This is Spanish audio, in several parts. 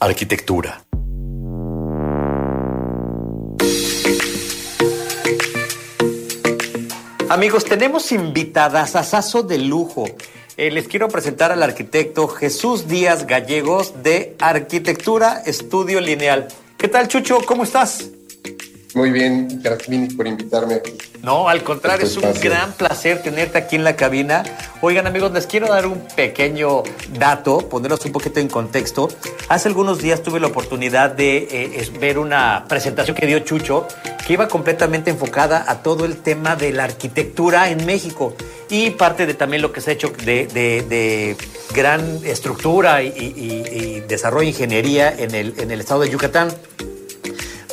Arquitectura. Amigos, tenemos invitadas a Saso de lujo. Eh, les quiero presentar al arquitecto Jesús Díaz Gallegos de Arquitectura Estudio Lineal. ¿Qué tal, Chucho? ¿Cómo estás? Muy bien, gracias por invitarme aquí. No, al contrario, es un gran placer tenerte aquí en la cabina. Oigan amigos, les quiero dar un pequeño dato, ponerlos un poquito en contexto. Hace algunos días tuve la oportunidad de eh, ver una presentación que dio Chucho, que iba completamente enfocada a todo el tema de la arquitectura en México y parte de también lo que se ha hecho de, gran estructura y, y, desarrollo de ingeniería en el, en el estado de Yucatán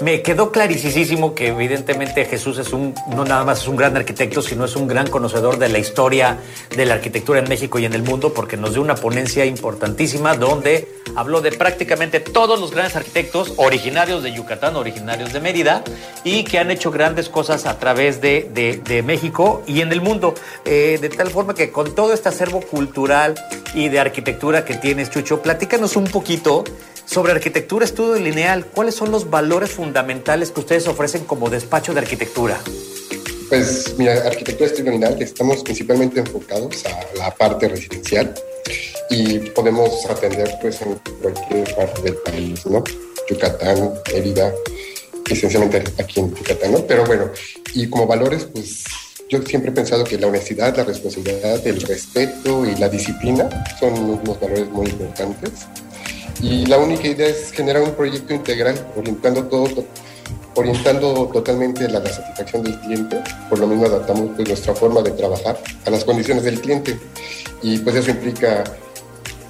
me quedó clarísimo que evidentemente Jesús es un, no nada más es un gran arquitecto, sino es un gran conocedor de la historia de la arquitectura en México y en el mundo, porque nos dio una ponencia importantísima donde habló de prácticamente todos los grandes arquitectos originarios de Yucatán, originarios de Mérida, y que han hecho grandes cosas a través de, de, México y en el mundo. Eh, de tal forma que con todo este acervo cultural y de arquitectura que tienes, Chucho, platícanos un poquito sobre arquitectura estudio lineal. ¿Cuáles son los valores fundamentales que ustedes ofrecen como despacho de arquitectura? Pues mira, arquitectura estudio lineal estamos principalmente enfocados a la parte residencial y podemos atender pues en cualquier parte del país, ¿no? Yucatán, Mérida, esencialmente aquí en Yucatán, ¿no? Pero bueno, y como valores, pues yo siempre he pensado que la honestidad, la responsabilidad, el respeto y la disciplina son unos valores muy importantes y la única idea es generar un proyecto integral, orientando todo, orientando totalmente la, satisfacción del cliente. Por lo mismo adaptamos pues, nuestra forma de trabajar a las condiciones del cliente. Y pues eso implica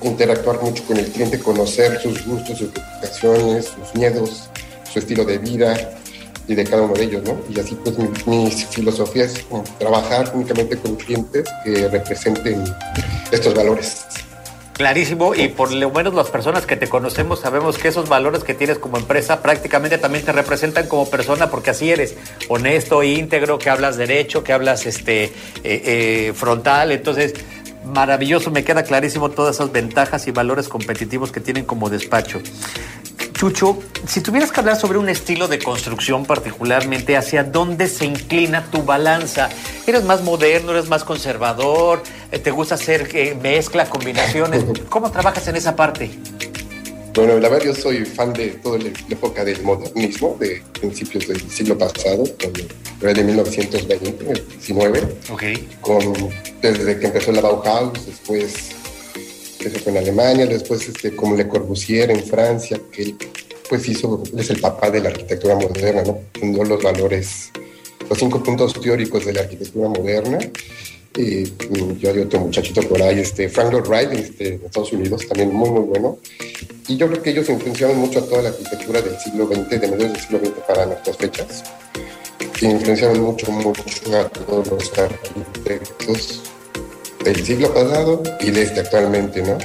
interactuar mucho con el cliente, conocer sus gustos, sus preocupaciones, sus miedos, su estilo de vida y de cada uno de ellos, ¿no? Y así pues mi, mi filosofía es trabajar únicamente con clientes que representen estos valores. Clarísimo, y por lo menos las personas que te conocemos sabemos que esos valores que tienes como empresa prácticamente también te representan como persona porque así eres, honesto, íntegro, que hablas derecho, que hablas este eh, eh, frontal, entonces maravilloso, me queda clarísimo todas esas ventajas y valores competitivos que tienen como despacho. Chucho, si tuvieras que hablar sobre un estilo de construcción particularmente, ¿hacia dónde se inclina tu balanza? ¿Eres más moderno, eres más conservador? Eh, ¿Te gusta hacer eh, mezcla, combinaciones? ¿Cómo trabajas en esa parte? Bueno, la verdad yo soy fan de toda la época del modernismo, de principios del siglo pasado, de 1920, 19. Okay. Con, desde que empezó la Bauhaus, después eso fue en Alemania, después este, como Le Corbusier en Francia, que él pues hizo, es el papá de la arquitectura moderna, ¿no? Fundó los valores, los cinco puntos teóricos de la arquitectura moderna. Y yo hay otro muchachito por ahí, este, Frank Lloyd Wright, este, de Estados Unidos, también muy, muy bueno. Y yo creo que ellos influenciaron mucho a toda la arquitectura del siglo XX, de mediados del siglo XX para nuestras fechas. Influenciaron mucho, mucho a todos los arquitectos del siglo pasado y de este actualmente, ¿no?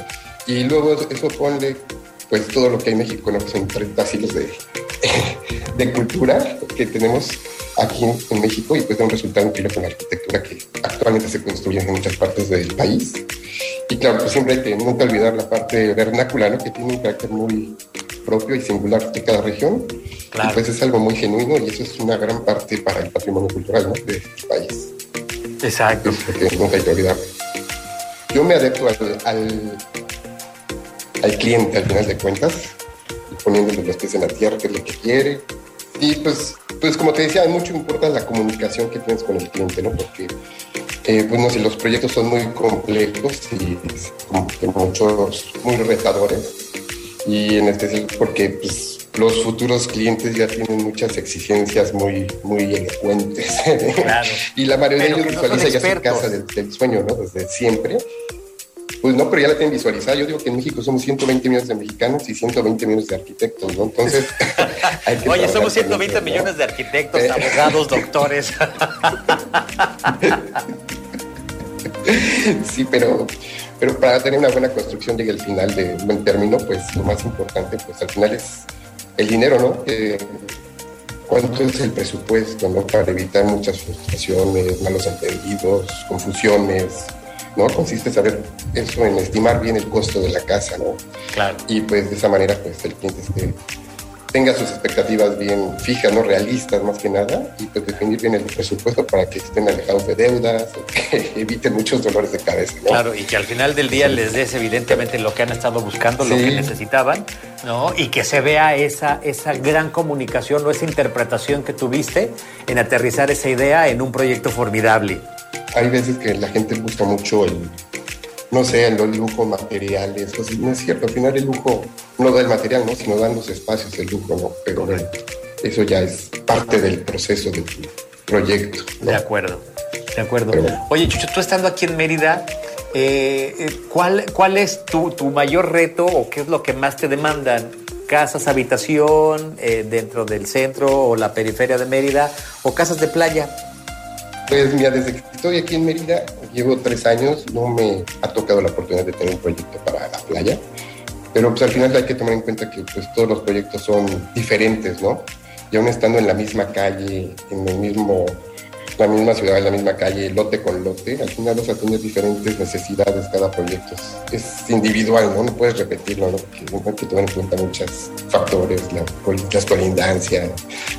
Y luego eso pone pues todo lo que hay en México, ¿no? Que son 30 siglos de, de cultura que tenemos aquí en, México y pues da un resultado increíble con la arquitectura que actualmente se construye en muchas partes del país. Y claro, pues siempre hay que nunca olvidar la parte vernácula, ¿no? Que tiene un carácter muy propio y singular de cada región. Y pues es algo muy genuino y eso es una gran parte para el patrimonio cultural, ¿no? De este país. Exacto. que nunca hay que olvidar yo me adapto al, al, cliente al final de cuentas, poniéndole los pies en la tierra, que es lo que quiere. Y pues, pues como te decía, mucho importa la comunicación que tienes con el cliente, ¿no? Porque, eh, pues no sé, los proyectos son muy complejos y muchos, muy retadores. Y en este porque pues los futuros clientes ya tienen muchas exigencias muy, muy elocuentes. y la mayoría de ellos visualiza ya su casa del, sueño, ¿no? Desde siempre. Pues no, pero ya la tienen visualizada. Yo digo que en México somos 120 millones de mexicanos y 120 millones de arquitectos, ¿no? Entonces, hay que Oye, somos 120 millones de arquitectos, eh. abogados, doctores. sí, pero, pero para tener una buena construcción llegue al final de buen término, pues lo más importante, pues al final es el dinero, ¿no? ¿Cuánto es el presupuesto, ¿no? Para evitar muchas frustraciones, malos entendidos, confusiones, ¿no? Consiste en saber eso, en estimar bien el costo de la casa, ¿no? Claro. Y pues de esa manera, pues el cliente esté tenga sus expectativas bien fijas, no realistas más que nada, y pues definir bien el presupuesto para que estén alejados de deudas, que eviten muchos dolores de cabeza. Claro, y que al final del día les des evidentemente lo que han estado buscando, lo que necesitaban, ¿no? Y que se vea esa, esa gran comunicación o esa interpretación que tuviste en aterrizar esa idea en un proyecto formidable. Hay veces que la gente busca mucho el no sé, el lujo materiales, pues no es cierto, al final el lujo no da el material, ¿no? sino dan los espacios el lujo, ¿no? Pero eso ya es parte del proceso de tu proyecto. De acuerdo, de acuerdo. Oye, Chucho, tú estando aquí en Mérida, eh, eh, ¿cuál, ¿cuál es tu, tu, mayor reto o qué es lo que más te demandan? ¿Casas, habitación eh, dentro del centro o la periferia de Mérida o casas de playa? Pues mira, desde que estoy aquí en Mérida, llevo tres años, no me ha tocado la oportunidad de tener un proyecto para la playa, pero pues al final hay que tomar en cuenta que pues todos los proyectos son diferentes, ¿no? Y aún estando en la misma calle, en el mismo, la misma ciudad, en la misma calle, lote con lote, al final vas a tener diferentes necesidades cada proyecto. Es individual, ¿no? No puedes repetirlo, ¿no? Hay que tomar en cuenta muchos factores, la, las colindancias,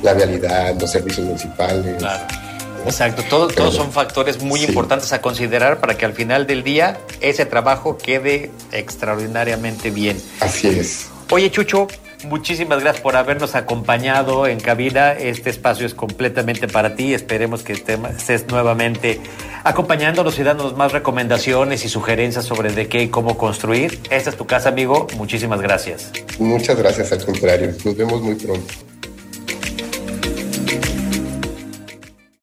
la vialidad, los servicios municipales. Claro Exacto, todos son factores muy importantes a considerar para que al final del día ese trabajo quede extraordinariamente bien. Así es. Oye, Chucho, muchísimas gracias por habernos acompañado en cabina. Este espacio es completamente para ti. Esperemos que estés nuevamente acompañándonos y dándonos más recomendaciones y sugerencias sobre de qué y cómo construir. Esta es tu casa, amigo. Muchísimas gracias. Muchas gracias, al contrario. Nos vemos muy pronto.